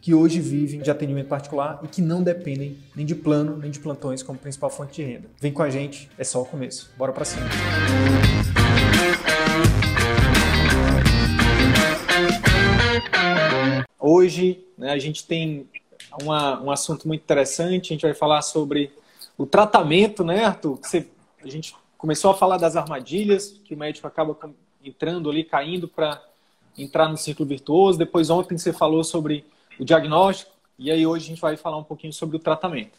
que hoje vivem de atendimento particular e que não dependem nem de plano nem de plantões como principal fonte de renda. Vem com a gente, é só o começo. Bora para cima. Hoje né, a gente tem uma, um assunto muito interessante. A gente vai falar sobre o tratamento, né, Arthur? Você, a gente começou a falar das armadilhas que o médico acaba entrando ali, caindo para entrar no ciclo virtuoso. Depois ontem você falou sobre o diagnóstico e aí hoje a gente vai falar um pouquinho sobre o tratamento.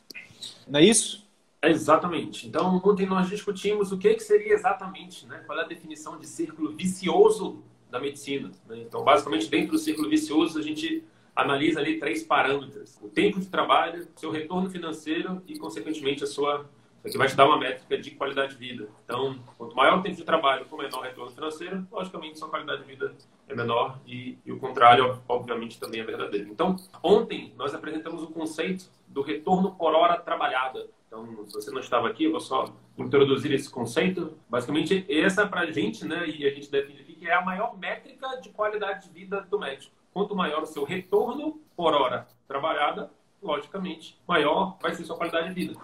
Não é isso? É exatamente. Então ontem nós discutimos o que, que seria exatamente, né? Qual é a definição de círculo vicioso da medicina? Né? Então basicamente dentro do círculo vicioso a gente analisa ali três parâmetros: o tempo de trabalho, seu retorno financeiro e, consequentemente, a sua que vai te dar uma métrica de qualidade de vida. Então, quanto maior o tempo de trabalho com menor retorno financeiro, logicamente sua qualidade de vida é menor e, e, o contrário, obviamente, também é verdadeiro. Então, ontem nós apresentamos o conceito do retorno por hora trabalhada. Então, se você não estava aqui, eu vou só introduzir esse conceito. Basicamente, essa para a gente, né, e a gente define aqui, que é a maior métrica de qualidade de vida do médico. Quanto maior o seu retorno por hora trabalhada, logicamente, maior vai ser sua qualidade de vida.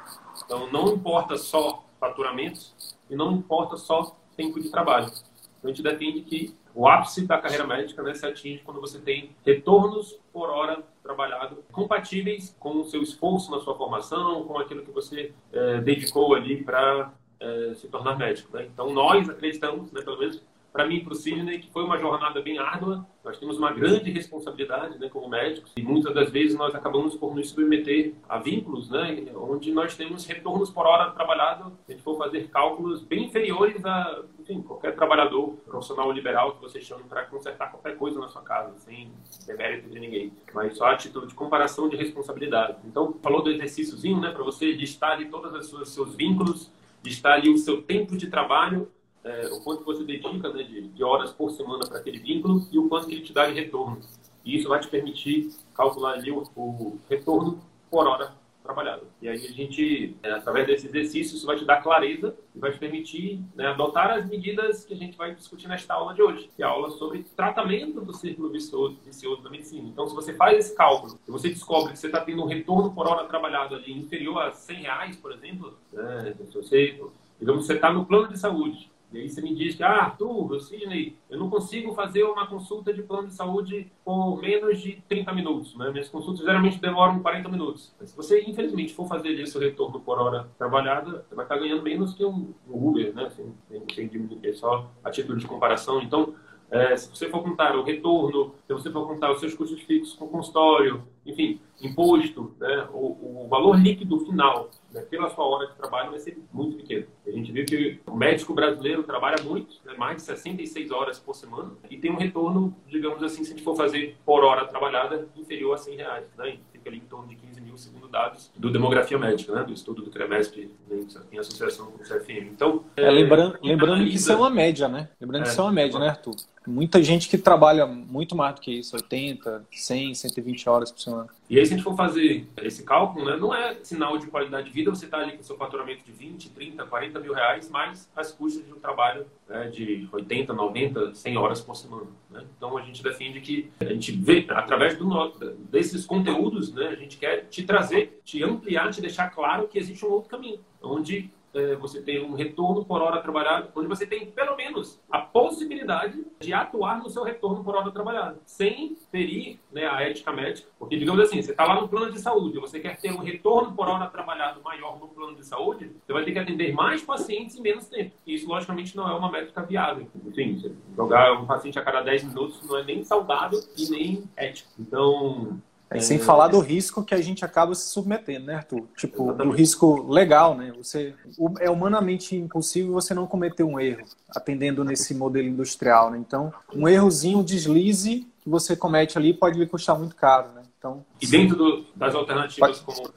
Então, não importa só faturamentos e não importa só tempo de trabalho. A gente defende que o ápice da carreira médica né, se atinge quando você tem retornos por hora trabalhado compatíveis com o seu esforço na sua formação, com aquilo que você é, dedicou ali para é, se tornar médico. Né? Então, nós acreditamos, né, pelo menos para mim e para o Sidney, que foi uma jornada bem árdua. Nós temos uma grande responsabilidade né, como médicos e muitas das vezes nós acabamos por nos submeter a vínculos, né, onde nós temos retornos por hora trabalhado, se a gente for fazer cálculos bem inferiores a enfim, qualquer trabalhador profissional liberal que você chame para consertar qualquer coisa na sua casa, sem demérito de ninguém, mas só a título de comparação de responsabilidade. Então, falou do exercíciozinho, né, para você listar ali todos os seus vínculos, listar ali o seu tempo de trabalho é, o quanto você dedica né, de, de, horas por semana para aquele vínculo e o quanto que ele te dá de retorno. E isso vai te permitir calcular ali o, o retorno por hora trabalhada. E aí a gente, é, através desse exercício, isso vai te dar clareza e vai te permitir né, adotar as medidas que a gente vai discutir nesta aula de hoje, que é a aula sobre tratamento do círculo vicioso, vicioso da medicina. Então, se você faz esse cálculo e você descobre que você está tendo um retorno por hora trabalhada ali inferior a 100 reais, por exemplo, né, se você, digamos, você está no plano de saúde e aí você me diz que, ah, Arthur, Sidney, eu não consigo fazer uma consulta de plano de saúde por menos de 30 minutos. Né? Minhas consultas geralmente demoram 40 minutos. Mas se você, infelizmente, for fazer esse retorno por hora trabalhada, você vai estar ganhando menos que um Uber, né? Sem, sem diminuir, é só título de comparação. Então, é, se você for contar o retorno, se você for contar os seus custos fixos com consultório, enfim, imposto, né, o, o valor líquido final né, pela sua hora de trabalho vai ser muito pequeno. A gente viu que o médico brasileiro trabalha muito, né, mais de 66 horas por semana, e tem um retorno, digamos assim, se a gente for fazer por hora trabalhada, inferior a 100 reais. Né, fica ali em torno de 15 mil, segundo dados do Demografia Médica, né, do estudo do CREMESP, né, em associação com o CFM. Então, é, é, lembrando, lembrando analisa... que isso é uma média, né? Lembrando que isso é uma média, né, Arthur? Muita gente que trabalha muito mais do que isso, 80, 100, 120 horas por semana. E aí, se a gente for fazer esse cálculo, né, não é sinal de qualidade de vida você está ali com seu faturamento de 20, 30, 40 mil reais, mais as custas de um trabalho né, de 80, 90, 100 horas por semana. Né? Então, a gente defende que a gente vê, através do, desses conteúdos, né, a gente quer te trazer, te ampliar, te deixar claro que existe um outro caminho, onde você tem um retorno por hora trabalhada, onde você tem pelo menos a possibilidade de atuar no seu retorno por hora trabalhada, sem ferir né, a ética médica. Porque, digamos assim, você está lá no plano de saúde, você quer ter um retorno por hora trabalhado maior no plano de saúde, você vai ter que atender mais pacientes em menos tempo. E isso, logicamente, não é uma métrica viável. Enfim, jogar um paciente a cada 10 minutos não é nem saudável e nem ético. Então, É, sem falar do risco que a gente acaba se submetendo, né, Arthur? Tipo, Exatamente. do risco legal, né? Você, é humanamente impossível você não cometer um erro, atendendo nesse modelo industrial, né? Então, um errozinho, um deslize que você comete ali pode lhe custar muito caro, né? Então, e dentro do, das alternativas como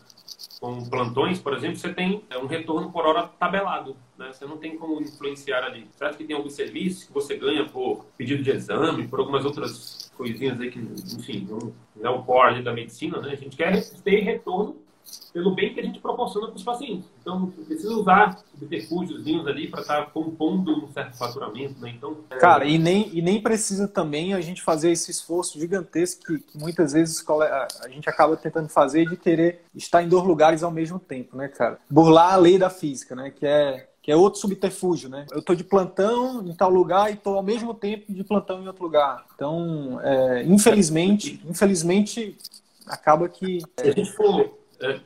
com plantões, por exemplo, você tem é, um retorno por hora tabelado. Né? Você não tem como influenciar ali. Certo que tem alguns serviços que você ganha por pedido de exame, por algumas outras coisinhas aí que, enfim, não, não é o core da medicina, né? A gente quer ter retorno pelo bem que a gente proporciona para os pacientes. Então, precisa usar subterfúgios ali para estar tá compondo um certo faturamento, né? Então, é... Cara, e nem, e nem precisa também a gente fazer esse esforço gigantesco que, que, muitas vezes a gente acaba tentando fazer de querer estar em dois lugares ao mesmo tempo, né, cara? Burlar a lei da física, né? Que é que é outro subterfúgio, né? Eu estou de plantão em tal lugar e estou ao mesmo tempo de plantão em outro lugar. Então, é, infelizmente, infelizmente, acaba que. Se a gente for é,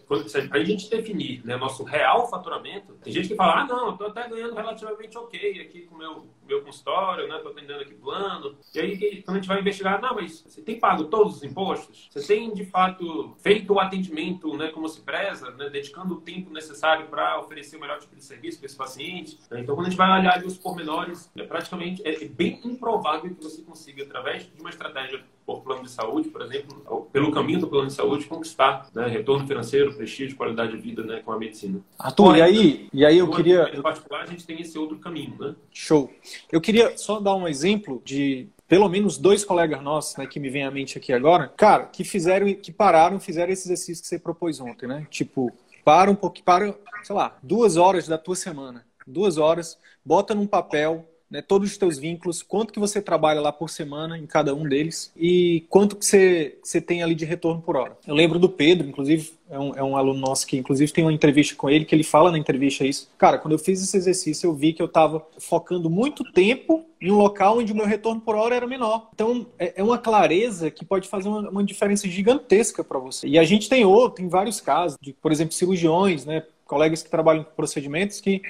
a gente definir né, nosso real faturamento, tem gente que fala, ah, não, estou até ganhando relativamente ok aqui com o meu, meu consultório, né? Estou atendendo aqui plano. E aí, quando a gente vai investigar, não, mas você tem pago todos os impostos? Você tem, de fato, feito o atendimento né, como se preza, né, dedicando o tempo necessário para oferecer o melhor tipo de serviço para esse paciente? Então, quando a gente vai olhar ali os pormenores, é praticamente é bem improvável que você consiga, através de uma estratégia por plano de saúde, por exemplo, pelo caminho do plano de saúde, conquistar né, retorno financeiro, prestígio, qualidade de vida né, com a medicina. Arthur, e aí, e aí eu queria... Em particular, a gente tem esse outro caminho, né? Show. Eu queria só dar um exemplo de pelo menos dois colegas nossos, né, que me vem à mente aqui agora, cara, que fizeram, que pararam, fizeram esse exercício que você propôs ontem, né? Tipo, para um pouquinho, para, sei lá, duas horas da tua semana, duas horas, bota num papel né, todos os teus vínculos, quanto que você trabalha lá por semana em cada um deles e quanto que você, você tem ali de retorno por hora. Eu lembro do Pedro, inclusive, é um, é um aluno nosso que, inclusive, tem uma entrevista com ele, que ele fala na entrevista isso. Cara, quando eu fiz esse exercício, eu vi que eu estava focando muito tempo em um local onde o meu retorno por hora era menor. Então, é, é uma clareza que pode fazer uma, uma diferença gigantesca para você. E a gente tem outro, tem vários casos, de, por exemplo, cirurgiões, né, colegas que trabalham com procedimentos que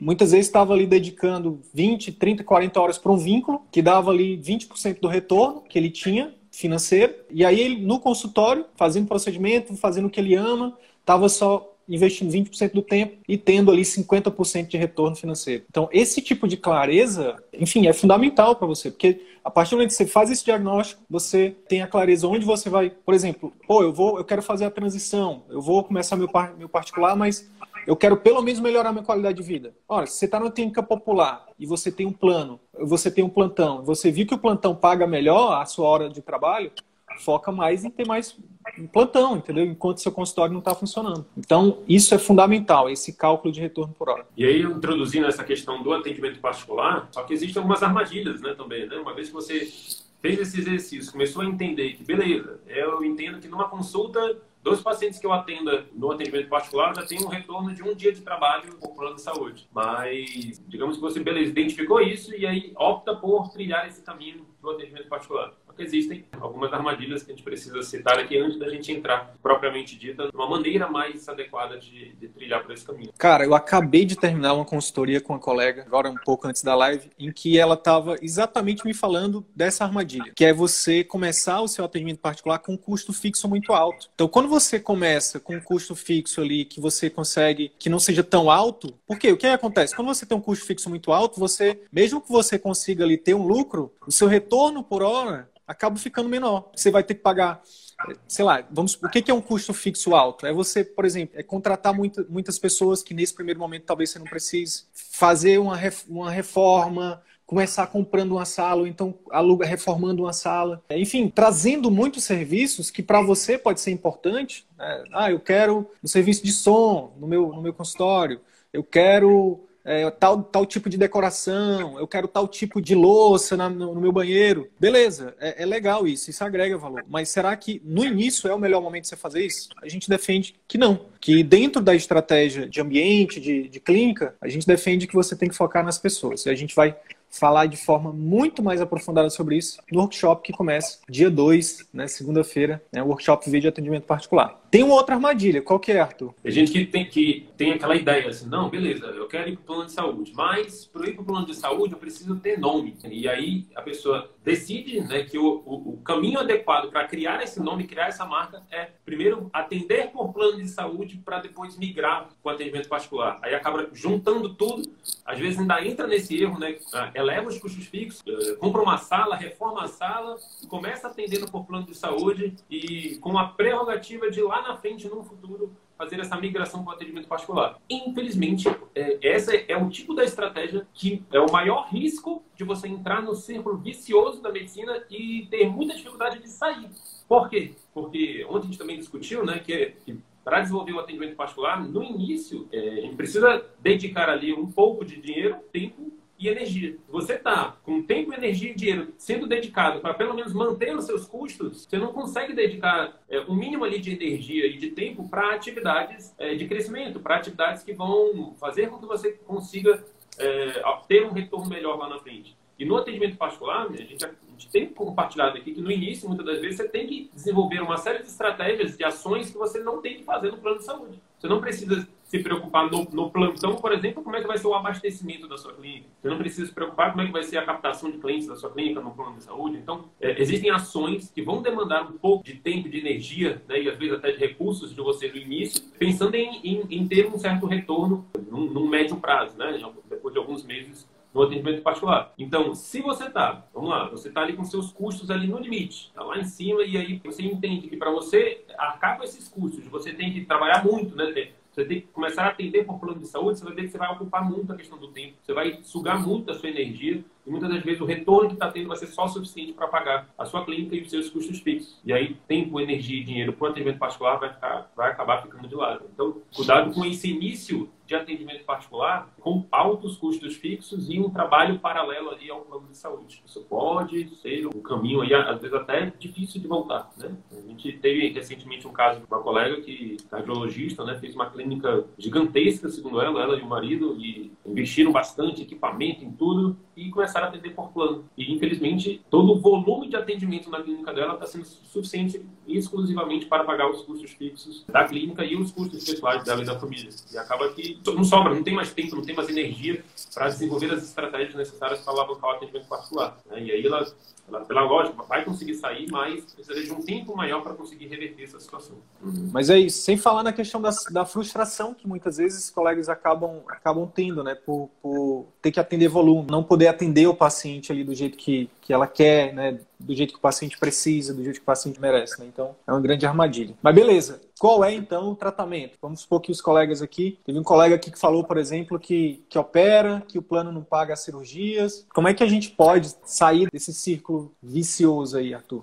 muitas vezes estava ali dedicando 20, 30, 40 horas para um vínculo, que dava ali 20% do retorno que ele tinha financeiro, e aí ele no consultório, fazendo procedimento, fazendo o que ele ama, estava só investindo 20% do tempo e tendo ali 50% de retorno financeiro. Então, esse tipo de clareza, enfim, é fundamental para você, porque a partir do momento que você faz esse diagnóstico, você tem a clareza onde você vai, por exemplo, pô, eu vou, eu quero fazer a transição, eu vou começar meu, meu particular, mas eu quero pelo menos melhorar minha qualidade de vida. Ora, se você está na clínica popular e você tem um plano, você tem um plantão, você viu que o plantão paga melhor a sua hora de trabalho, foca mais em ter mais um plantão, entendeu? Enquanto seu consultório não está funcionando. Então, isso é fundamental, esse cálculo de retorno por hora. E aí, introduzindo essa questão do atendimento particular, só que existem algumas armadilhas né, também. Né? Uma vez que você fez esse exercício, começou a entender que, beleza, eu entendo que numa consulta Dois pacientes que eu atenda no atendimento particular já têm um retorno de um dia de trabalho por plano de saúde. Mas, digamos que você, beleza, identificou isso e aí opta por trilhar esse caminho do atendimento particular porque existem algumas armadilhas que a gente precisa citar aqui antes da gente entrar, propriamente dita, uma maneira mais adequada de, de trilhar por esse caminho. Cara, eu acabei de terminar uma consultoria com uma colega, agora um pouco antes da live, em que ela estava exatamente me falando dessa armadilha, que é você começar o seu atendimento particular com um custo fixo muito alto. Então, quando você começa com um custo fixo ali que você consegue que não seja tão alto, porque o que acontece? Quando você tem um custo fixo muito alto, você, mesmo que você consiga ali ter um lucro, o seu retorno por hora acaba ficando menor. Você vai ter que pagar, sei lá, vamos, o que é um custo fixo alto? É você, por exemplo, é contratar muita, muitas pessoas que nesse primeiro momento talvez você não precise, fazer uma, uma reforma, começar comprando uma sala, ou então aluga reformando uma sala. Enfim, trazendo muitos serviços que para você pode ser importante. Né? Ah, eu quero um serviço de som no meu, no meu consultório, eu quero é, tal, tal tipo de decoração, eu quero tal tipo de louça na, no, no, meu banheiro. Beleza, é, é, legal isso, isso agrega valor. Mas será que no início é o melhor momento de você fazer isso? A gente defende que não. Que dentro da estratégia de ambiente, de, de clínica, a gente defende que você tem que focar nas pessoas. E a gente vai falar de forma muito mais aprofundada sobre isso no workshop que começa dia 2, né, segunda-feira, né, o workshop Vídeo Atendimento Particular. Tem uma outra armadilha, qual que é, Arthur? Tem gente que tem, que tem aquela ideia assim, não, beleza, eu quero ir para o plano de saúde, mas para ir para o plano de saúde eu preciso ter nome. E aí a pessoa decide né, que o, o, o caminho adequado para criar esse nome, criar essa marca, é primeiro atender por plano de saúde para depois migrar o atendimento particular. Aí acaba juntando tudo, às vezes ainda entra nesse erro, né, ah, eleva os custos fixos, eh, compra uma sala, reforma a sala, começa atendendo por plano de saúde e com a prerrogativa de lá na frente, no futuro, fazer essa migração para o atendimento particular. Infelizmente, é, essa é o tipo da estratégia que é o maior risco de você entrar no círculo vicioso da medicina e ter muita dificuldade de sair. Por quê? Porque ontem a gente também discutiu, né, que, que para desenvolver o atendimento particular, no início, é, a gente precisa dedicar ali um pouco de dinheiro, tempo e energia. Você está com tempo, energia e dinheiro sendo dedicado para pelo menos manter os seus custos, você não consegue dedicar é, um mínimo ali de energia e de tempo para atividades é, de crescimento, para atividades que vão fazer com que você consiga é, ter um retorno melhor lá na frente. E no atendimento particular, a gente, a gente tem compartilhado aqui que no início, muitas das vezes, você tem que desenvolver uma série de estratégias, de ações que você não tem que fazer no plano de saúde. Você não precisa se preocupar no, no, plantão, por exemplo, como é que vai ser o abastecimento da sua clínica. Você não precisa se preocupar como é que vai ser a captação de clientes da sua clínica no plano de saúde. Então, é, existem ações que vão demandar um pouco de tempo, de energia, né, e às vezes até de recursos de você no início, pensando em, em, em ter um certo retorno num, num médio prazo, né, depois de alguns meses no atendimento particular. Então, se você está, vamos lá, você está ali com seus custos ali no limite, está lá em cima, e aí você entende que para você arcar com esses custos, você tem que trabalhar muito, né? Você tem que começar a atender por plano de saúde, você vai ver que você vai ocupar muito a questão do tempo, você vai sugar muito da sua energia e muitas das vezes o retorno que está tendo vai ser só suficiente para pagar a sua clínica e os seus custos fixos. E aí tempo, energia e dinheiro para o atendimento particular vai, ficar, vai acabar ficando de lado. Então, cuidado com esse início de atendimento particular com altos custos fixos e um trabalho paralelo ali ao plano de saúde. Isso pode ser um caminho aí, às vezes até difícil de voltar, né? A gente teve recentemente um caso de uma colega que, cardiologista, né, fez uma clínica gigantesca, segundo ela, ela e o marido, e investiram bastante equipamento em tudo e começaram a atender por plano. E, infelizmente, todo o volume de atendimento na clínica dela está sendo suficiente exclusivamente para pagar os custos fixos da clínica e os custos pessoais dela e da família. E acaba que não sobra, não tem mais tempo, não tem mais energia para desenvolver as estratégias necessárias para alavancar o atendimento particular. Né? E aí ela, ela, pela lógica, vai conseguir sair, mas precisaria de um tempo maior para conseguir reverter essa situação. Uhum. Mas é isso, sem falar na questão da, da frustração que muitas vezes os colegas acabam, acabam tendo, né? Por, por ter que atender volume, não poder atender o paciente ali do jeito que, que ela quer, né? Do jeito que o paciente precisa, do jeito que o paciente merece, né? Então, é uma grande armadilha. Mas beleza. Qual é, então, o tratamento? Vamos supor que os colegas aqui... Teve um colega aqui que falou, por exemplo, que, que opera, que o plano não paga as cirurgias. Como é que a gente pode sair desse círculo vicioso aí, Arthur?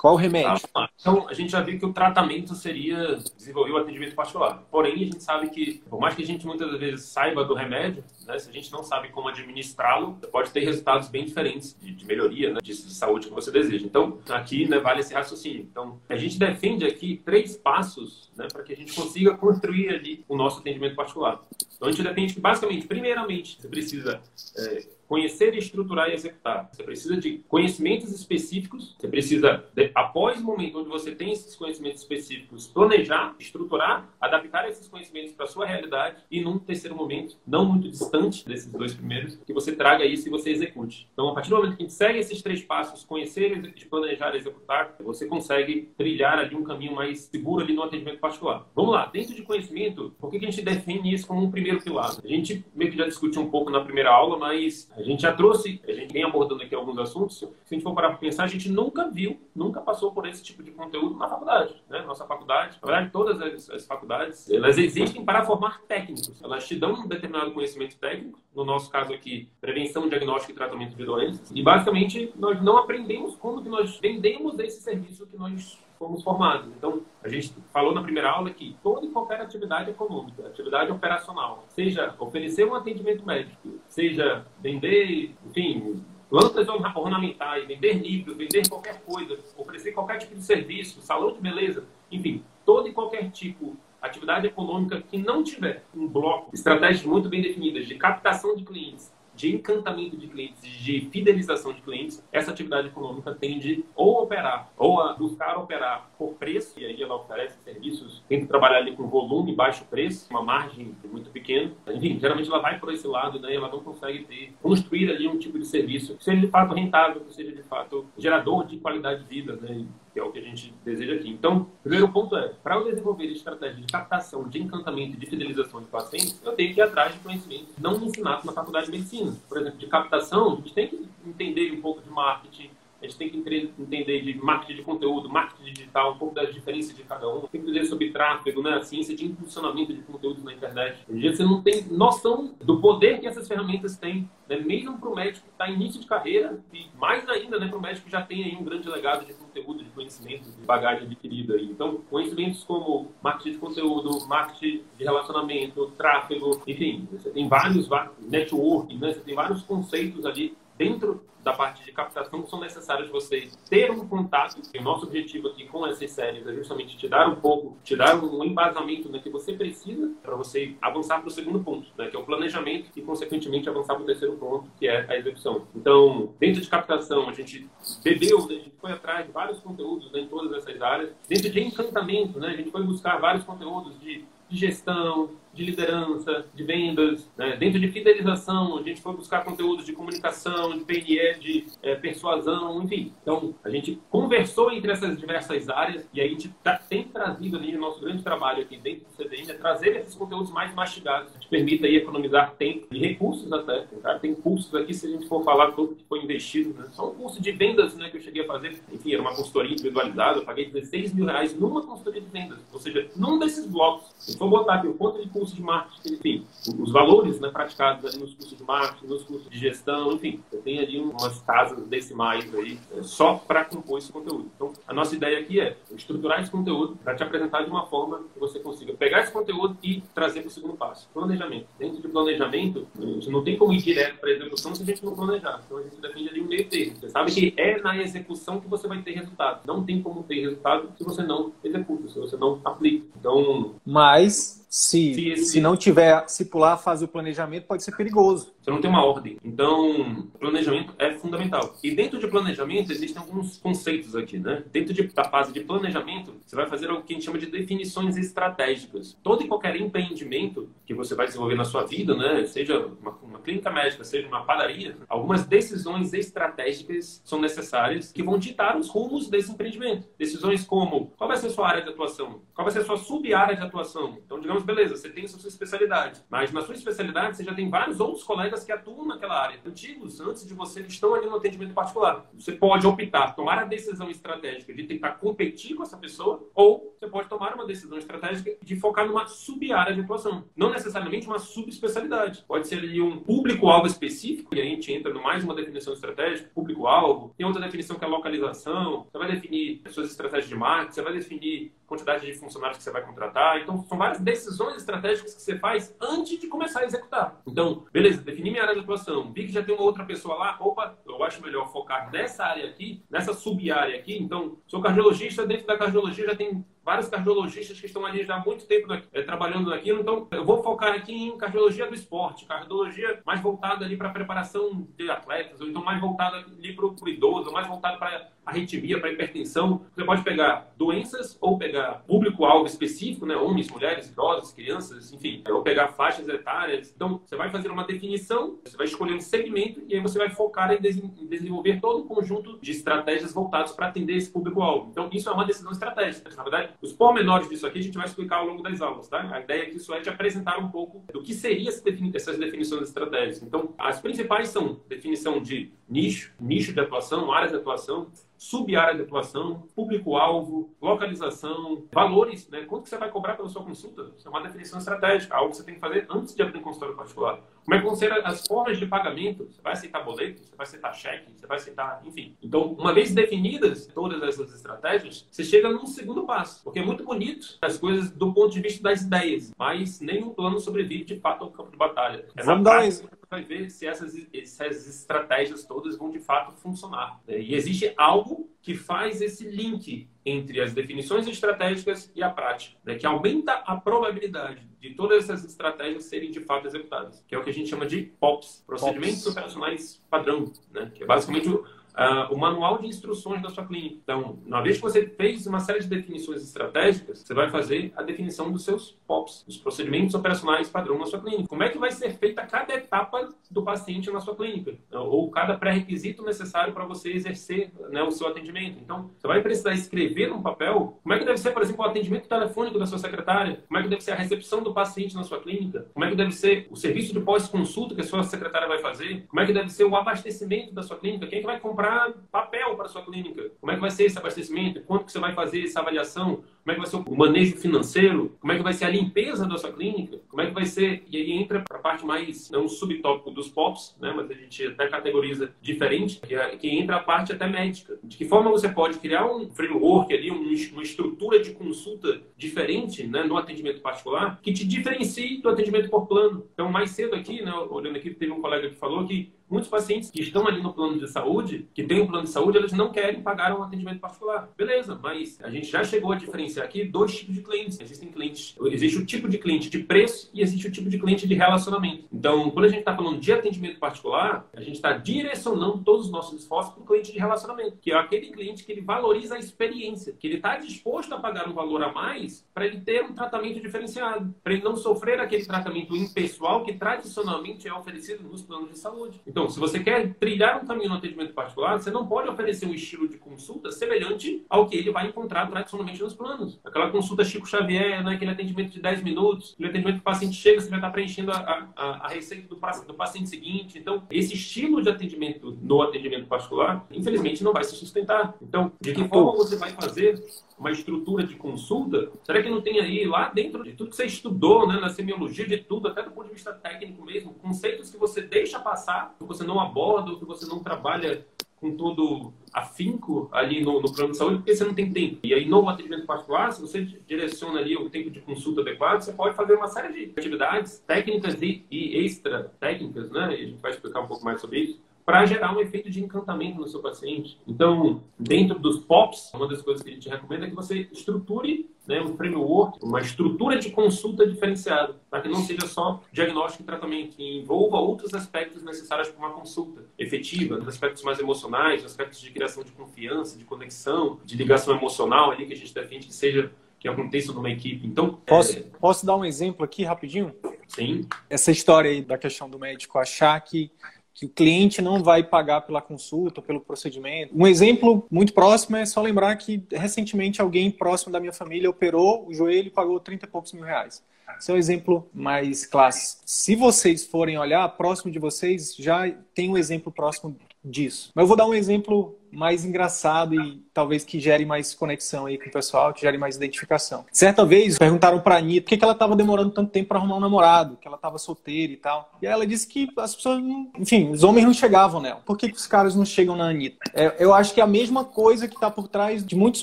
Qual o remédio? Ah, então, a gente já viu que o tratamento seria desenvolver o atendimento particular. Porém, a gente sabe que, por mais que a gente muitas vezes saiba do remédio, né, se a gente não sabe como administrá-lo, pode ter resultados bem diferentes de, de melhoria né, de, de, saúde que você deseja. Então, aqui né, vale esse raciocínio. Então, a gente defende aqui três passos né, para que a gente consiga construir ali o nosso atendimento particular. Então, a gente defende que, basicamente, primeiramente, você precisa é, conhecer, estruturar e executar. Você precisa de conhecimentos específicos, você precisa, de, após o momento onde você tem esses conhecimentos específicos, planejar, estruturar, adaptar esses conhecimentos para a sua realidade e, num terceiro momento, não muito distante desses dois primeiros, que você traga isso e você execute. Então, a partir do momento que a gente segue esses três passos, conhecer, planejar e executar, você consegue trilhar ali um caminho mais seguro ali no atendimento particular. Vamos lá, dentro de conhecimento, por que a gente define isso como um primeiro pilar? A gente meio que já discutiu um pouco na primeira aula, mas a gente já trouxe, a gente vem abordando aqui alguns assuntos. Se a gente for parar para pensar, a gente nunca viu, nunca passou por esse tipo de conteúdo na faculdade. Né? Nossa faculdade, na verdade, todas as, as faculdades, elas existem para formar técnicos. Elas te dão um determinado conhecimento técnico, no nosso caso aqui, prevenção, diagnóstico e tratamento de doenças. E basicamente, nós não aprendemos como que nós vendemos esse serviço que nós fomos formados. Então, a gente falou na primeira aula que toda e qualquer atividade econômica, atividade operacional, seja oferecer um atendimento médico, seja vender, enfim, plantas ornamentais, vender livros, vender qualquer coisa, oferecer qualquer tipo de serviço, salão de beleza, enfim, todo e qualquer tipo atividade econômica que não tiver um bloco, estratégias muito bem definidas de captação de clientes, de encantamento de clientes, de fidelização de clientes, essa atividade econômica tende ou a operar, ou a buscar operar por preço, e aí ela oferece serviços, que trabalhar ali com volume, baixo preço, uma margem muito pequena. Enfim, geralmente ela vai por esse lado, né? Ela não consegue ter, construir ali um tipo de serviço que seja de fato rentável, que seja de fato gerador de qualidade de vida, né? Que é o que a gente deseja aqui. Então, o primeiro ponto é, para eu desenvolver estratégia de captação, de encantamento e de fidelização de pacientes, eu tenho que ir atrás de conhecimento não ensinado na faculdade de medicina. Por exemplo, de captação, a gente tem que entender um pouco de marketing, a gente tem que entender de marketing de conteúdo, marketing digital, um pouco das diferenças de cada um. Tem que entender sobre tráfego, né? a ciência de impulsionamento de conteúdo na internet. Hoje dia você não tem noção do poder que essas ferramentas têm, né? mesmo para o médico que está em início de carreira, e mais ainda né, para o médico que já tem aí um grande legado de conteúdo, de conhecimento, de bagagem adquirida. Aí. Então, conhecimentos como marketing de conteúdo, marketing de relacionamento, tráfego, enfim, você tem vários, networking, né? você tem vários conceitos ali dentro da parte de captação são necessários você ter um contato. E o nosso objetivo aqui com essas séries é justamente te dar um pouco, te dar um embasamento né, que você precisa para você avançar para o segundo ponto, né, que é o planejamento e, consequentemente, avançar para o terceiro ponto, que é a execução. Então, dentro de captação, a gente bebeu, né, a gente foi atrás de vários conteúdos né, em todas essas áreas. Dentro de encantamento, né, a gente foi buscar vários conteúdos de, de gestão, de liderança, de vendas. Né? Dentro de fidelização, a gente foi buscar conteúdos de comunicação, de PNE, de é, persuasão, enfim. Então, a gente conversou entre essas diversas áreas e a gente tá, tem trazido ali o nosso grande trabalho aqui dentro do CDN, é trazer esses conteúdos mais mastigados, que permita aí economizar tempo e recursos até. Cara, tem cursos aqui, se a gente for falar tudo que foi investido, né? só um curso de vendas né, que eu cheguei a fazer, enfim, era uma consultoria individualizada, eu paguei 16 mil reais numa consultoria de vendas, ou seja, num desses blocos. Se for botar aqui o quanto de curso cursos de marketing, enfim, os valores né, praticados ali nos cursos de marketing, nos cursos de gestão, enfim, você tem ali umas casas decimais aí é, só para compor esse conteúdo. Então, a nossa ideia aqui é estruturar esse conteúdo para te apresentar de uma forma que você consiga pegar esse conteúdo e trazer para o segundo passo, planejamento. Dentro de planejamento, gente não tem como ir direto para a execução se a gente não planejar. Então, a gente defende ali um meio termo. Você sabe que é na execução que você vai ter resultado. Não tem como ter resultado se você não executa, se você não aplica. Então, mas se, se, esse... se não tiver, se pular a fase do planejamento, pode ser perigoso. Você não tem uma ordem. Então, planejamento é fundamental. E dentro de planejamento, existem alguns conceitos aqui, né? Dentro de, da fase de planejamento, você vai fazer o que a gente chama de definições estratégicas. Todo e qualquer empreendimento que você vai desenvolver na sua vida, né? Seja uma, uma clínica médica, seja uma padaria, algumas decisões estratégicas são necessárias que vão ditar os rumos desse empreendimento. Decisões como qual vai ser a sua área de atuação? Qual vai ser a sua sub-área de atuação? Então, digamos, beleza, você tem a sua especialidade, mas na sua especialidade você já tem vários outros colegas que atuam naquela área, antigos, antes de você, que estão ali no atendimento particular. Você pode optar, tomar a decisão estratégica de tentar competir com essa pessoa, ou você pode tomar uma decisão estratégica de focar numa sub-área de atuação. Não necessariamente uma subespecialidade. Pode ser ali um público-alvo específico, e a gente entra no mais uma definição estratégica, público-alvo. Tem outra definição que é localização. Você vai definir as suas estratégias de marketing, você vai definir quantidade de funcionários que você vai contratar. Então, são várias decisões estratégicas que você faz antes de começar a executar. Então, beleza, defini minha área de atuação, vi que já tem uma outra pessoa lá, opa, eu acho melhor focar nessa área aqui, nessa sub-área aqui. Então, sou cardiologista, dentro da cardiologia já tem vários cardiologistas que estão ali já há muito tempo é, trabalhando naquilo. Então, eu vou focar aqui em cardiologia do esporte, cardiologia mais voltada ali para a preparação de atletas, ou então mais voltada ali para o idoso, mais voltada para arritmia, para hipertensão. Você pode pegar doenças ou pegar público-alvo específico, né? homens, mulheres, idosos, crianças, enfim, ou pegar faixas etárias. Então, você vai fazer uma definição, você vai escolher um segmento e aí você vai focar em, desenvolver todo um conjunto de estratégias voltados para atender esse público-alvo. Então, isso é uma decisão estratégica. Na verdade, os pormenores disso aqui a gente vai explicar ao longo das aulas, tá? A ideia aqui só é te apresentar um pouco do que seria essas definições estratégicas. Então, as principais são definição de nicho, nicho de atuação, áreas de atuação, sub-área de atuação, público-alvo, localização, valores, né? Quanto que você vai cobrar pela sua consulta? Isso é uma definição estratégica, algo que você tem que fazer antes de abrir um consultório particular. Como é que vão ser as formas de pagamento? Você vai aceitar boleto? Você vai aceitar cheque? Você vai aceitar, enfim. Então, uma vez definidas todas essas estratégias, você chega num segundo passo. Porque é muito bonito as coisas do ponto de vista das ideias, mas nenhum plano sobrevive de fato ao campo de batalha. É vamos, dar um, vai ver se essas, essas estratégias todas vão de fato funcionar. Né? E existe algo que faz esse link entre as definições estratégicas e a prática, né? que aumenta a probabilidade de todas essas estratégias serem de fato executadas, que é o que a gente chama de POPs, Procedimentos Pops. Operacionais Padrão, né? que é basicamente o uh, o manual de instruções da sua clínica. Então, uma vez que você fez uma série de definições estratégicas, você vai fazer a definição dos seus POPs, dos procedimentos operacionais padrão na sua clínica. Como é que vai ser feita cada etapa do paciente na sua clínica? Ou cada pré-requisito necessário para você exercer né, o seu atendimento. Então, você vai precisar escrever num papel como é que deve ser, por exemplo, o atendimento telefônico da sua secretária, como é que deve ser a recepção do paciente na sua clínica, como é que deve ser o serviço de pós-consulta que a sua secretária vai fazer, como é que deve ser o abastecimento da sua clínica, quem é que vai comprar comprar papel para sua clínica. Como é que vai ser esse abastecimento? Quanto que você vai fazer essa avaliação? Como é que vai ser o manejo financeiro? Como é que vai ser a limpeza da sua clínica? Como é que vai ser? E aí entra para a parte mais, não subtópico dos POPs, né? mas a gente até categoriza diferente, que, é, que entra a parte até médica. De que forma você pode criar um framework ali, uma estrutura de consulta diferente né, no atendimento particular que te diferencie do atendimento por plano. Então, mais cedo aqui, né, olhando aqui, teve um colega que falou que muitos pacientes que estão ali no plano de saúde, que têm um plano de saúde, eles não querem pagar um atendimento particular. Beleza, mas a gente já chegou a diferenciar aqui dois tipos de clientes. Existem clientes, existe o tipo de cliente de preço e existe o tipo de cliente de relacionamento. Então, quando a gente está falando de atendimento particular, a gente está direcionando todos os nossos esforços para o cliente de relacionamento, que é aquele cliente que ele valoriza a experiência, que ele está disposto a pagar um valor a mais para ele ter um tratamento diferenciado, para ele não sofrer aquele tratamento impessoal que tradicionalmente é oferecido nos planos de saúde. Então, se você quer trilhar um caminho no atendimento particular, você não pode oferecer um estilo de consulta semelhante ao que ele vai encontrar tradicionalmente nos planos. Aquela consulta Chico Xavier, né? aquele atendimento de 10 minutos, aquele atendimento que o paciente chega, você vai estar preenchendo a, a, a receita do, do paciente seguinte. Então, esse estilo de atendimento no atendimento particular, infelizmente, não vai se sustentar. Então, de que forma você vai fazer uma estrutura de consulta, será que não tem aí, lá dentro de tudo que você estudou, né, na semiologia, de tudo, até do ponto de vista técnico mesmo, conceitos que você deixa passar, que você não aborda, que você não trabalha com todo afinco ali no, no plano de saúde, porque você não tem tempo. E aí, no atendimento particular, se você direciona ali o tempo de consulta adequado, você pode fazer uma série de atividades técnicas e, e extra técnicas, né? E a gente vai explicar um pouco mais sobre isso para gerar um efeito de encantamento no seu paciente. Então, dentro dos POPs, uma das coisas que a gente recomenda é que você estruture né, um framework, uma estrutura de consulta diferenciada, para que não seja só diagnóstico e tratamento, que envolva outros aspectos necessários para uma consulta efetiva, aspectos mais emocionais, aspectos de criação de confiança, de conexão, de ligação emocional ali que a gente defende que seja que aconteça numa equipe. Então, posso, é... posso dar um exemplo aqui rapidinho? Sim. Essa história aí da questão do médico achar que que o cliente não vai pagar pela consulta, pelo procedimento. Um exemplo muito próximo é só lembrar que recentemente alguém próximo da minha família operou o joelho e pagou 30 e poucos mil reais. Esse é um exemplo mais clássico. Se vocês forem olhar, próximo de vocês já tem um exemplo próximo disso. Mas eu vou dar um exemplo mais engraçado e talvez que gere mais conexão aí com o pessoal, que gere mais identificação. Certa vez perguntaram pra Anitta por que, que ela tava demorando tanto tempo para arrumar um namorado, que ela tava solteira e tal. E ela disse que as pessoas, não... enfim, os homens não chegavam nela. Por que, que os caras não chegam na Anitta? É, eu acho que é a mesma coisa que tá por trás de muitos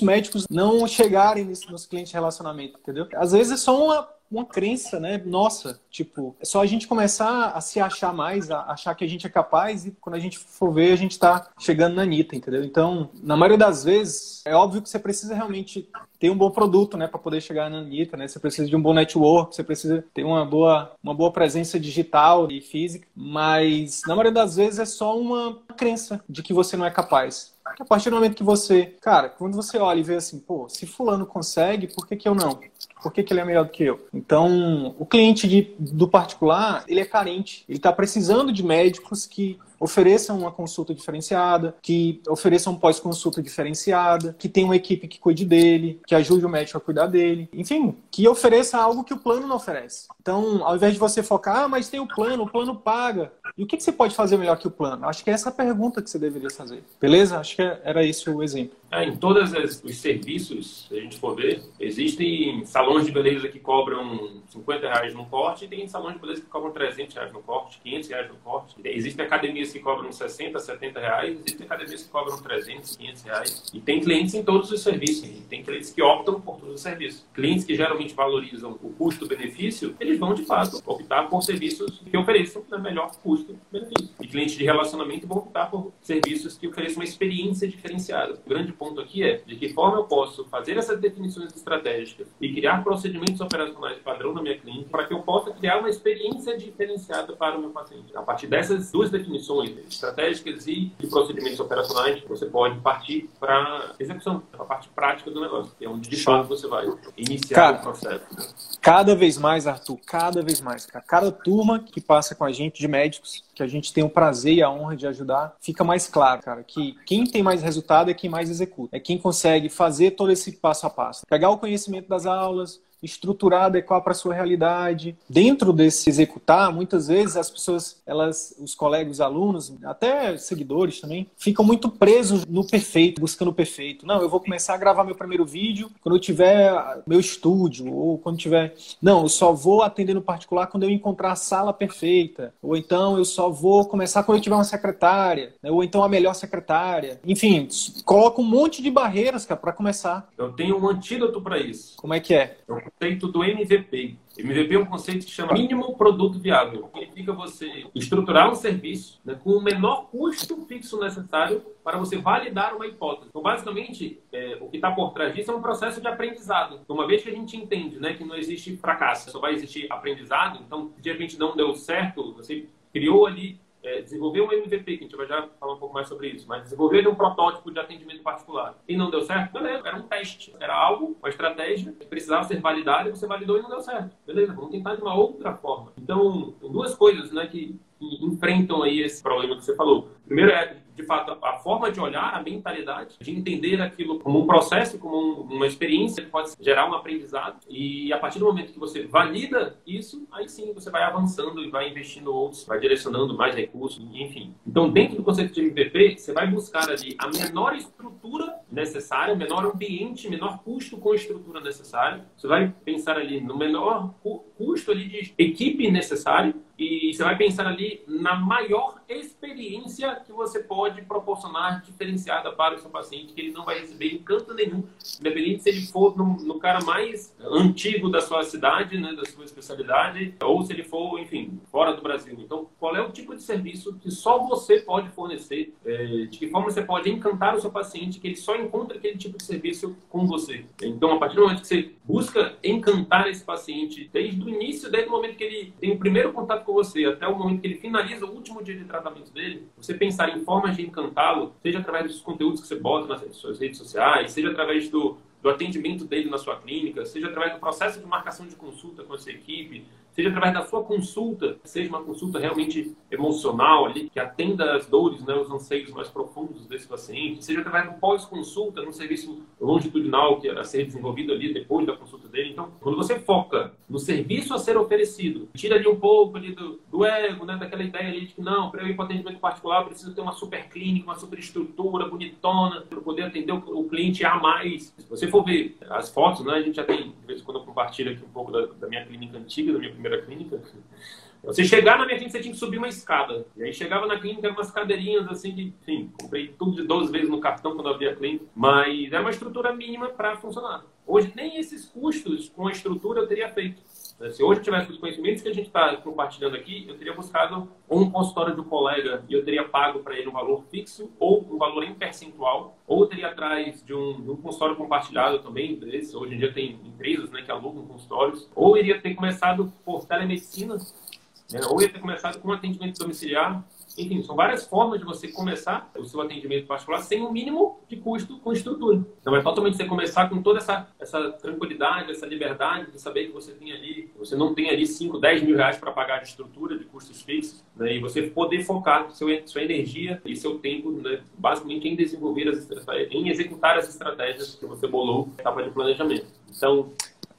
médicos não chegarem nos clientes de relacionamento, entendeu? Às vezes é só uma uma crença, né? Nossa, tipo, é só a gente começar a se achar mais, a achar que a gente é capaz e quando a gente for ver, a gente tá chegando na Anitta, entendeu? Então, na maioria das vezes, é óbvio que você precisa realmente ter um bom produto, né, para poder chegar na Anitta, né? Você precisa de um bom network, você precisa ter uma boa, uma boa presença digital e física, mas na maioria das vezes é só uma crença de que você não é capaz. A partir do momento que você, cara, quando você olha e vê assim, pô, se fulano consegue, por que, que eu não? Por que, que ele é melhor do que eu? Então, o cliente de, do particular, ele é carente. Ele está precisando de médicos que ofereçam uma consulta diferenciada, que ofereçam pós-consulta diferenciada, que tenha uma equipe que cuide dele, que ajude o médico a cuidar dele, enfim, que ofereça algo que o plano não oferece. Então, ao invés de você focar, ah, mas tem o plano, o plano paga. E o que, que você pode fazer melhor que o plano? Acho que é essa a pergunta que você deveria fazer. Beleza? Acho que era esse o exemplo. É, em todos os serviços, se a gente for ver, existem salões de beleza que cobram 50 reais no corte e tem salões de beleza que cobram 300 reais no corte, 500 reais no corte. Existem academias que cobram 60, 70 reais, existem academias que cobram 300, 500 reais. E tem clientes em todos os serviços. Tem clientes que optam por todos os serviços. Clientes que geralmente valorizam o custo-benefício, eles vão, de fato, optar por serviços que ofereçam o melhor custo-benefício. E clientes de relacionamento vão optar por serviços que ofereçam uma experiência diferenciada. O grande ponto aqui é de que forma eu posso fazer essas definições estratégicas e criar procedimentos operacionais padrão na minha clínica para que eu possa criar uma experiência diferenciada para o meu paciente. A partir dessas duas definições estratégicas e de procedimentos operacionais, você pode partir para a execução, para a parte prática do negócio, que é onde de fato você vai iniciar Cara, o processo. Né? Cada vez mais, Arthur, cada vez mais, cara. Cada turma que passa com a gente de médicos, que a gente tem o prazer e a honra de ajudar, fica mais claro, cara, que quem tem mais resultado é quem mais executa. É quem consegue fazer todo esse passo a passo. Pegar o conhecimento das aulas, estruturar, adequar para a sua realidade. Dentro desse executar, muitas vezes as pessoas, elas, os colegas, os alunos, até seguidores também, ficam muito presos no perfeito, buscando o perfeito. Não, eu vou começar a gravar meu primeiro vídeo quando eu tiver meu estúdio, ou quando tiver. Não, eu só vou atender no particular quando eu encontrar a sala perfeita. Ou então eu só vou começar quando eu tiver uma secretária, né? ou então a melhor secretária. Enfim, coloca um monte de barreiras, cara, para começar. Eu tenho um antídoto para isso. Como é que é? Eu conceito do MVP. MVP é um conceito que chama mínimo produto viável. Significa você estruturar um serviço né, com o menor custo fixo necessário para você validar uma hipótese. Então, basicamente, é, o que está por trás disso é um processo de aprendizado. Uma vez que a gente entende né, que não existe fracasso, só vai existir aprendizado, então, de repente não deu certo, você criou ali é, desenvolver um MVP, que a gente vai já falar um pouco mais sobre isso, mas desenvolver um protótipo de atendimento particular e não deu certo, beleza, era um teste, era algo, uma estratégia que precisava ser validada e você validou e não deu certo. Beleza, vamos tentar de uma outra forma. Então, duas coisas né, que, que enfrentam aí esse problema que você falou. Primeiro é de fato, a forma de olhar, a mentalidade, de entender aquilo como um processo, como um, uma experiência pode gerar um aprendizado. E a partir do momento que você valida isso, aí sim você vai avançando e vai investindo outros, vai direcionando mais recursos, enfim. Então, dentro do conceito de MVP, você vai buscar ali a menor estrutura necessária, menor ambiente, menor custo com a estrutura necessária. Você vai pensar ali no menor custo ali de equipe necessário e você vai pensar ali na maior experiência que você pode proporcionar diferenciada para o seu paciente, que ele não vai receber encanto nenhum, independente se ele for no, no cara mais antigo da sua cidade, né, da sua especialidade, ou se ele for, enfim, fora do Brasil. Então, qual é o tipo de serviço que só você pode fornecer? É, de que forma você pode encantar o seu paciente, que ele só encontra aquele tipo de serviço com você? Então, a partir do momento que você busca encantar esse paciente, desde o início, desde o momento que ele tem o primeiro contato com você, até o momento que ele finaliza o último dia de tratamento dele, você pensar em formas de encantá-lo, seja através dos conteúdos que você bota nas suas redes sociais, seja através do, do atendimento dele na sua clínica, seja através do processo de marcação de consulta com a sua equipe, seja através da sua consulta, seja uma consulta realmente emocional ali, que atenda as dores, né, os anseios mais profundos desse paciente, seja através do pós-consulta, num serviço longitudinal que a ser desenvolvido ali depois da consulta dele. Então, quando você foca no serviço a ser oferecido, tira ali um pouco ali do, do ego, né, daquela ideia ali de que não, para eu ir para atendimento particular, eu preciso ter uma super clínica, uma super estrutura bonitona, para poder atender o, o, cliente a mais. Se você for ver as fotos, né, a gente já tem, de vez em quando eu compartilho aqui um pouco da, da minha clínica antiga, da minha primeira primeira clínica. Você chegar na minha clínica, você tinha que subir uma escada. E aí chegava na clínica, eram umas cadeirinhas assim que, enfim, comprei tudo de 12 vezes no cartão quando eu abri a clínica. Mas era uma estrutura mínima para funcionar. Hoje, nem esses custos com a estrutura eu teria feito. Né? Se hoje eu tivesse os conhecimentos que a gente está compartilhando aqui, eu teria buscado um consultório de um colega e eu teria pago para ele um valor fixo ou um valor em percentual, ou teria atrás de um, de um consultório compartilhado também, desse. hoje em dia tem empresas né, que alugam consultórios, ou iria ter começado por telemedicina, né, ou ia ter começado com atendimento domiciliar, enfim, são várias formas de você começar o seu atendimento particular sem o um mínimo de custo com estrutura. Então é totalmente você começar com toda essa, essa tranquilidade, essa liberdade de saber que você tem ali, você não tem ali 5, 10 mil reais para pagar de estrutura, de custos fixos, né? e você poder focar seu, sua energia e seu tempo né? basicamente em desenvolver, as, em executar as estratégias que você bolou na etapa de planejamento. Então,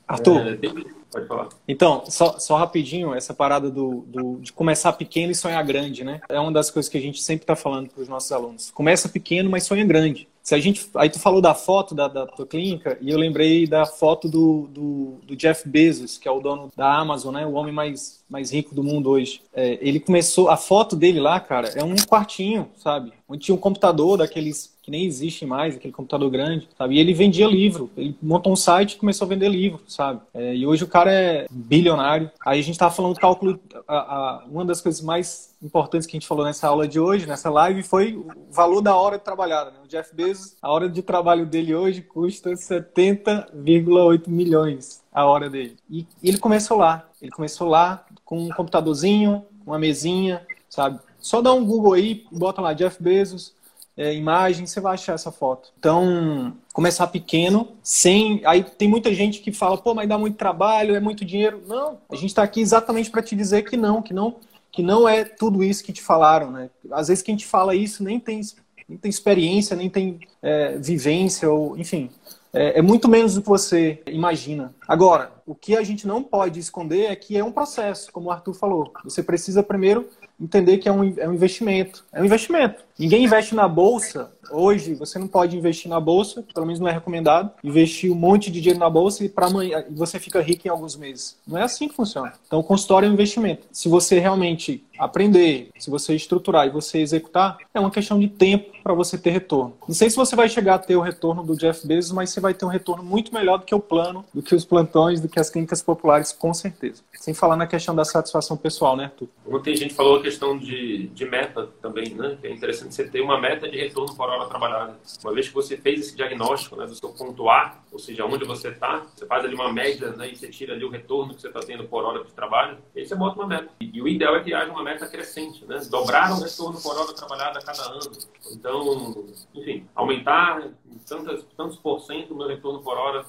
Arthur, é, tem... Falar. Então, só, só rapidinho, essa parada do, do, de começar pequeno e sonhar grande, né? É uma das coisas que a gente sempre está falando para os nossos alunos. Começa pequeno, mas sonha grande. Se a gente, aí tu falou da foto da, da tua clínica e eu lembrei da foto do, do, do, Jeff Bezos, que é o dono da Amazon, né? O homem mais, mais rico do mundo hoje. É, ele começou, a foto dele lá, cara, é um quartinho, sabe? Onde tinha um computador daqueles que nem existe mais, aquele computador grande, sabe? E ele vendia livro. Ele montou um site e começou a vender livro, sabe? É, e hoje o cara é bilionário. Aí a gente tava falando do cálculo, a, a, uma das coisas mais importantes que a gente falou nessa aula de hoje, nessa live, foi o valor da hora de trabalhar. Né? O Jeff Bezos, a hora de trabalho dele hoje custa 70,8 milhões a hora dele. E ele começou lá. Ele começou lá com um computadorzinho, uma mesinha, sabe? Só dá um Google aí, bota lá Jeff Bezos, é, imagem, você vai achar essa foto. Então, começar pequeno, sem. Aí tem muita gente que fala, pô, mas dá muito trabalho, é muito dinheiro. Não, a gente está aqui exatamente para te dizer que não, que não, que não é tudo isso que te falaram, né? Às vezes quem te fala isso nem tem, nem tem experiência, nem tem é, vivência, ou enfim. É, é muito menos do que você imagina. Agora, o que a gente não pode esconder é que é um processo, como o Arthur falou. Você precisa primeiro entender que é um, é um investimento. É um investimento. Ninguém investe na bolsa. Hoje, você não pode investir na bolsa, pelo menos não é recomendado, investir um monte de dinheiro na bolsa e para amanhã você fica rico em alguns meses. Não é assim que funciona. Então, o consultório é um investimento. Se você realmente aprender, se você estruturar e você executar, é uma questão de tempo para você ter retorno. Não sei se você vai chegar a ter o retorno do Jeff Bezos, mas você vai ter um retorno muito melhor do que o plano, do que os plantões, do que as clínicas populares, com certeza. Sem falar na questão da satisfação pessoal, né, Arthur? Ontem a gente falou a questão de, de meta também, né? Que é interessante você ter uma meta de retorno por hora trabalhada. Uma vez que você fez esse diagnóstico né, do seu ponto A, ou seja, onde você está, você faz ali uma média né, e você tira ali o retorno que você está tendo por hora de trabalho, aí você bota uma meta. E, e o ideal é que haja uma meta crescente, né? Dobrar o retorno por hora trabalhada a cada ano. Então, enfim, aumentar tantos, tantos por cento o meu retorno por hora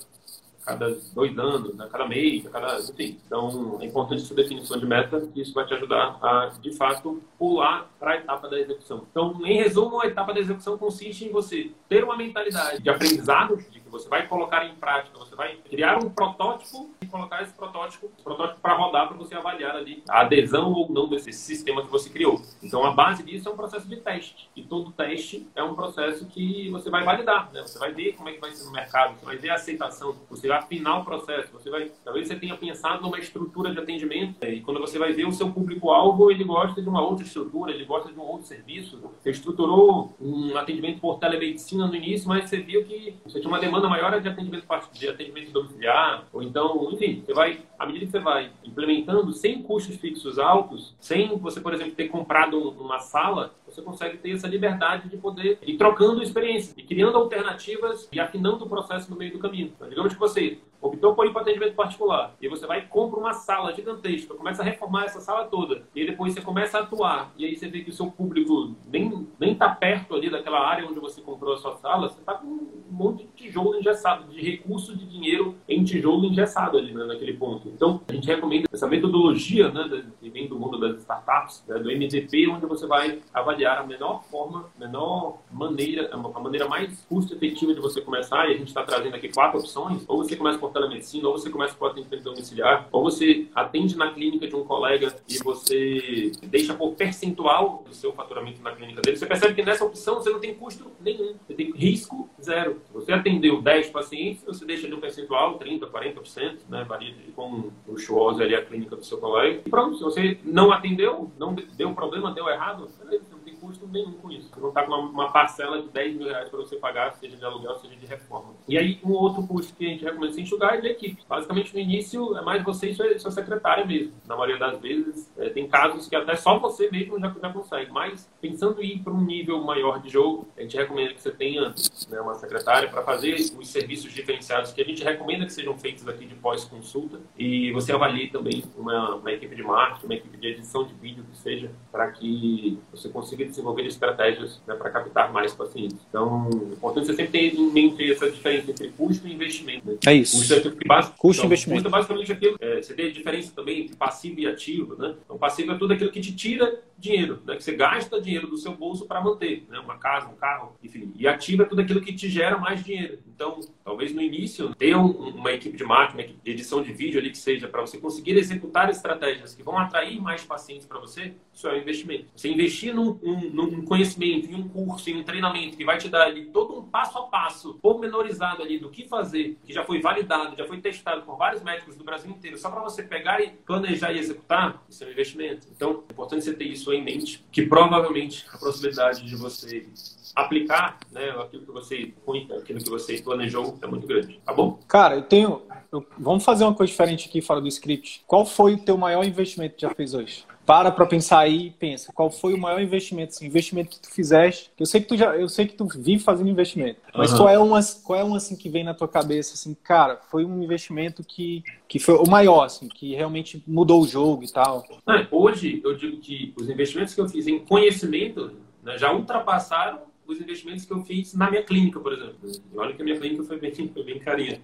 cada dois anos, a cada mês, a cada. Enfim. Então, é importante essa definição de meta, que isso vai te ajudar a, de fato, pular para a etapa da execução. Então, em resumo, a etapa da execução consiste em você ter uma mentalidade de aprendizado, de você vai colocar em prática, você vai criar um protótipo e colocar esse protótipo, protótipo para rodar, para você avaliar ali a adesão ou não desse sistema que você criou. Então, a base disso é um processo de teste. E todo teste é um processo que você vai validar, né? Você vai ver como é que vai ser no mercado, você vai ver a aceitação, você vai afinar o processo, você vai, talvez você tenha pensado numa estrutura de atendimento né? e quando você vai ver o seu público-alvo, ele gosta de uma outra estrutura, ele gosta de um outro serviço. Você estruturou um atendimento por telemedicina no início, mas você viu que você tinha uma demanda maior de atendimento, de atendimento domiciliar, ou então, enfim, você vai, à medida que você vai implementando sem custos fixos altos, sem você, por exemplo, ter comprado uma sala, você consegue ter essa liberdade de poder ir trocando experiências e criando alternativas e afinando o processo no meio do caminho. Então, digamos que você optou por ir para particular. E você vai e compra uma sala gigantesca, começa a reformar essa sala toda. E depois você começa a atuar. E aí você vê que o seu público nem nem está perto ali daquela área onde você comprou a sua sala, você está com um monte de tijolo engessado, de recurso de dinheiro em tijolo engessado ali né, naquele ponto. Então a gente recomenda essa metodologia né, que vem do mundo das startups, né, do MVP, onde você vai avaliar a menor forma, menor maneira, a maneira mais custo efetiva de você começar. E a gente está trazendo aqui quatro opções, ou você começa por telemedicina, ou você começa por atendimento domiciliar, ou você atende na clínica de um colega e você deixa por percentual do seu faturamento na clínica dele. Você percebe que nessa opção você não tem custo nenhum, você tem risco zero. Você atendeu 10 pacientes, você deixa ali um percentual, 30%, 40%, né, varia de com luxuosa ali a clínica do seu colega. E pronto, se você não atendeu, não deu problema, deu errado, beleza, custo nenhum com isso. Você não está com uma, uma, parcela de 10 mil reais para você pagar, seja de aluguel, seja de reforma. E aí, um outro custo que a gente recomenda se enxugar é de equipe. Basicamente, no início, é mais você e sua, sua secretária mesmo. Na maioria das vezes, é, tem casos que até só você mesmo já, já consegue. Mas, pensando em ir para um nível maior de jogo, a gente recomenda que você tenha né, uma secretária para fazer os serviços diferenciados que a gente recomenda que sejam feitos aqui de pós-consulta. E você avalie também uma, uma equipe de marketing, uma equipe de edição de vídeo, que seja, para que você consiga desenvolver estratégias né, para captar mais pacientes. Então, é importante você sempre ter em mente essa diferença entre custo e investimento. Né? É isso. Custo, é básico, custo então, e investimento. Custo é basicamente aquilo. É, você tem a diferença também entre passivo e ativo. Né? Então, passivo é tudo aquilo que te tira dinheiro, né? que você gasta dinheiro do seu bolso para manter, né? uma casa, um carro, enfim. E ativo é tudo aquilo que te gera mais dinheiro. Então, Talvez no início ter um, uma equipe de equipe de edição de vídeo ali que seja para você conseguir executar estratégias que vão atrair mais pacientes para você, isso é um investimento. Você investir num, um, num, conhecimento, em um curso, em um treinamento que vai te dar ali todo um passo a passo, pormenorizado ali do que fazer, que já foi validado, já foi testado por vários médicos do Brasil inteiro, só para você pegar e planejar e executar, isso é um investimento. Então, é importante você ter isso em mente, que provavelmente a possibilidade de você aplicar né, aquilo que você aquilo que você planejou é muito grande, tá bom? Cara, eu tenho. Eu, vamos fazer uma coisa diferente aqui fora do script. Qual foi o teu maior investimento que já fez hoje? Para para pensar aí e pensa, qual foi o maior investimento, assim, investimento que tu fizeste? Eu sei que tu já, eu sei que tu vive fazendo investimento, mas uhum. qual é um qual é um assim que vem na tua cabeça assim, cara, foi um investimento que que foi o maior assim, que realmente mudou o jogo e tal. hoje eu digo que os investimentos que eu fiz em conhecimento né, já ultrapassaram os investimentos que eu fiz na minha clínica, por exemplo. E olha que a minha clínica foi bem, foi bem carinha.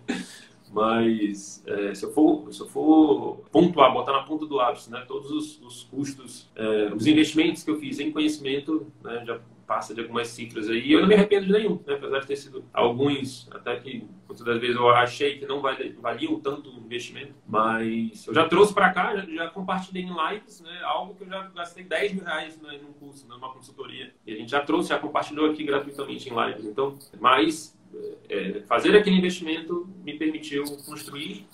Mas é, se, eu for, se eu for pontuar, botar na ponta do lápis, né, todos os, os custos, é, os investimentos que eu fiz em conhecimento, né, já passa de algumas cifras aí. Eu não me arrependo de nenhum, né, apesar de ter sido alguns, até que muitas das vezes eu achei que não valiam tanto o investimento. Mas eu já trouxe para cá, já, já, compartilhei em lives, né, algo que eu já gastei 10 mil reais né, num curso, né, numa consultoria. E a gente já trouxe, já compartilhou aqui gratuitamente em lives. Então, mas fazer aquele investimento me permitiu construir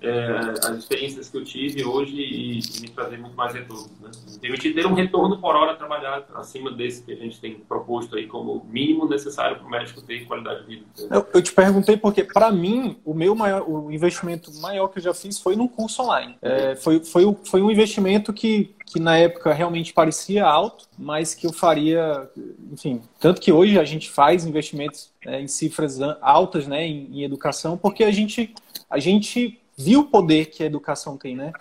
é, as experiências que eu tive hoje e, e me trazer muito mais retorno. Né? Permitir ter um retorno por hora trabalhado acima desse que a gente tem proposto aí como mínimo necessário para o médico ter qualidade de vida. Eu, eu te perguntei porque, para mim, o meu maior, o investimento maior que eu já fiz foi num curso online. É, foi, foi, foi um investimento que que na época realmente parecia alto, mas que eu faria, enfim, tanto que hoje a gente faz investimentos é, em cifras altas, né, em, em, educação, porque a gente, a gente viu o poder que a educação tem, né?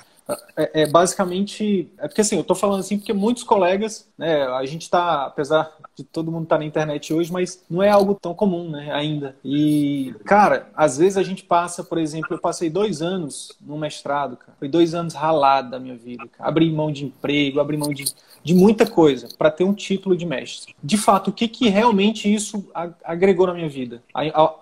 É, é, basicamente. É porque assim, eu estou falando assim porque muitos colegas, né? A gente está, apesar de todo mundo estar tá na internet hoje, mas não é algo tão comum, né? Ainda. E, cara, às vezes a gente passa, por exemplo, eu passei dois anos no mestrado, cara. Foi dois anos ralado da minha vida, cara. Abri mão de emprego, abri mão de, de muita coisa para ter um título de mestre. De fato, o que, que realmente isso agregou na minha vida?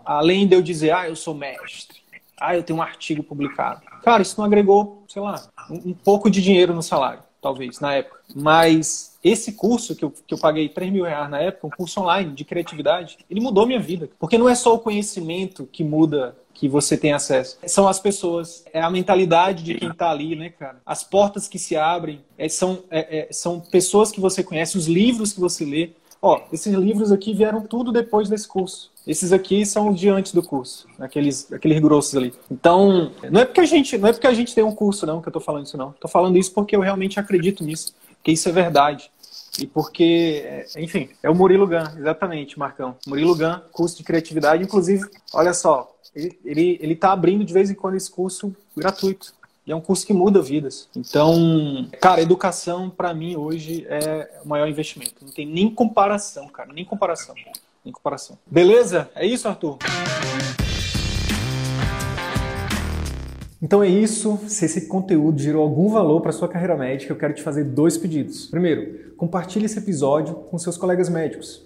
Além de eu dizer, ah, eu sou mestre ah, eu tenho um artigo publicado. Cara, isso não agregou, sei lá, um, um pouco de dinheiro no salário, talvez, na época. Mas esse curso que eu, que eu paguei 3 mil reais na época, um curso online de criatividade, ele mudou minha vida. Porque não é só o conhecimento que muda que você tem acesso. São as pessoas, é a mentalidade de quem está ali, né, cara? As portas que se abrem, é, são, é, é, são pessoas que você conhece, os livros que você lê. Ó, esses livros aqui vieram tudo depois desse curso. Esses aqui são de antes do curso, aqueles, aqueles grossos ali. Então, não é porque a gente, não é porque a gente tem um curso não que eu tô falando isso não. Tô falando isso porque eu realmente acredito nisso, que isso é verdade. E porque, enfim, é o Murilo Gun, exatamente, Marcão. Murilo Gun, curso de criatividade, inclusive, olha só, ele, ele, ele tá abrindo de vez em quando esse curso gratuito. E é um curso que muda vidas. Então, cara, educação para mim hoje é o maior investimento. Não tem nem comparação, cara, nem comparação. Nem comparação. Beleza? É isso, Arthur? Então é isso. Se esse conteúdo gerou algum valor para sua carreira médica, eu quero te fazer dois pedidos. Primeiro, compartilhe esse episódio com seus colegas médicos